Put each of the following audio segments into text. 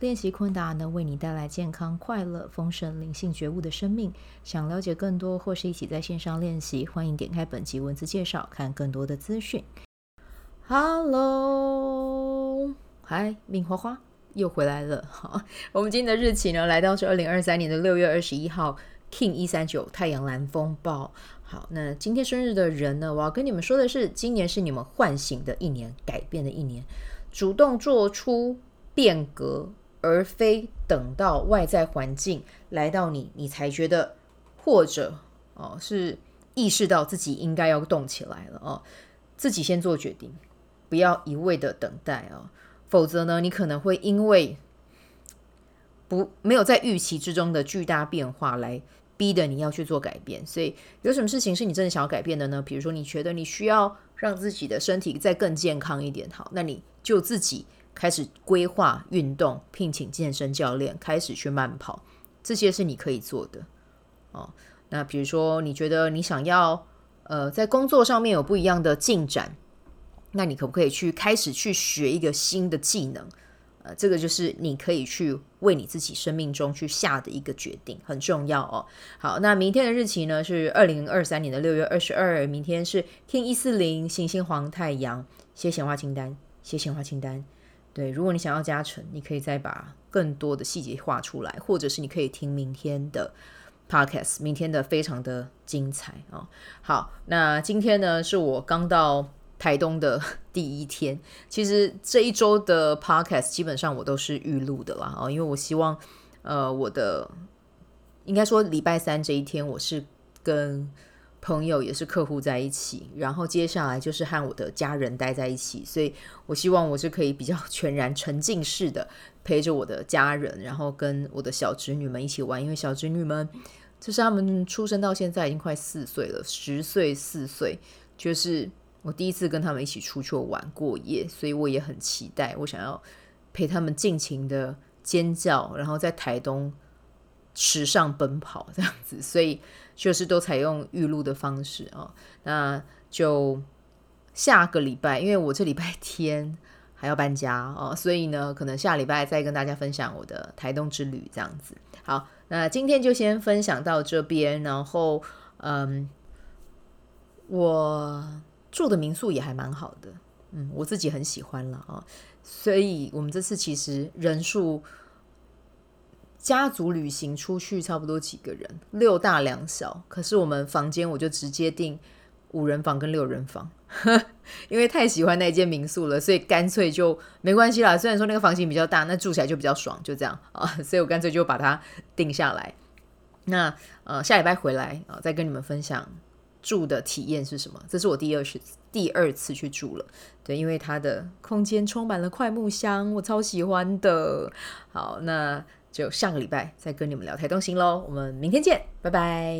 练习昆达能为你带来健康、快乐、丰盛、灵性觉悟的生命。想了解更多或是一起在线上练习，欢迎点开本集文字介绍，看更多的资讯。Hello，嗨命花花又回来了。好，我们今天的日期呢，来到是二零二三年的六月二十一号，King 一三九太阳蓝风暴。好，那今天生日的人呢，我要跟你们说的是，今年是你们唤醒的一年，改变的一年，主动做出变革。而非等到外在环境来到你，你才觉得，或者哦是意识到自己应该要动起来了哦，自己先做决定，不要一味的等待哦，否则呢，你可能会因为不没有在预期之中的巨大变化来逼得你要去做改变。所以有什么事情是你真的想要改变的呢？比如说你觉得你需要让自己的身体再更健康一点，好，那你就自己。开始规划运动，聘请健身教练，开始去慢跑，这些是你可以做的哦。那比如说，你觉得你想要呃在工作上面有不一样的进展，那你可不可以去开始去学一个新的技能？呃，这个就是你可以去为你自己生命中去下的一个决定，很重要哦。好，那明天的日期呢是二零二三年的六月二十二，明天是 King 一四零行星黄太阳，写显化清单，写显化清单。对，如果你想要加成，你可以再把更多的细节画出来，或者是你可以听明天的 podcast，明天的非常的精彩啊、哦！好，那今天呢是我刚到台东的 第一天，其实这一周的 podcast 基本上我都是预录的啦、哦，因为我希望呃我的应该说礼拜三这一天我是跟。朋友也是客户在一起，然后接下来就是和我的家人待在一起，所以我希望我是可以比较全然沉浸式的陪着我的家人，然后跟我的小侄女们一起玩，因为小侄女们就是他们出生到现在已经快四岁了，十岁四岁，就是我第一次跟他们一起出去玩过夜，所以我也很期待，我想要陪他们尽情的尖叫，然后在台东池上奔跑这样子，所以。就是都采用预录的方式啊、哦，那就下个礼拜，因为我这礼拜天还要搬家哦，所以呢，可能下礼拜再跟大家分享我的台东之旅这样子。好，那今天就先分享到这边，然后嗯，我住的民宿也还蛮好的，嗯，我自己很喜欢了啊、所以我们这次其实人数。家族旅行出去差不多几个人，六大两小。可是我们房间我就直接订五人房跟六人房，因为太喜欢那间民宿了，所以干脆就没关系啦。虽然说那个房型比较大，那住起来就比较爽，就这样 啊。所以我干脆就把它定下来。那呃下礼拜回来啊，再跟你们分享住的体验是什么。这是我第二次第二次去住了，对，因为它的空间充满了快木香，我超喜欢的。好，那。就下个礼拜再跟你们聊台东行喽，我们明天见，拜拜。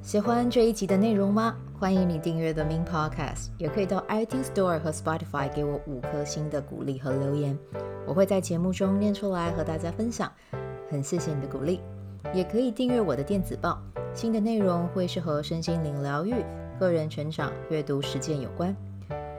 喜欢这一集的内容吗？欢迎你订阅 The Min Podcast，也可以到 iTunes Store 和 Spotify 给我五颗星的鼓励和留言，我会在节目中念出来和大家分享。很谢谢你的鼓励，也可以订阅我的电子报，新的内容会是和身心灵疗愈、个人成长、阅读实践有关。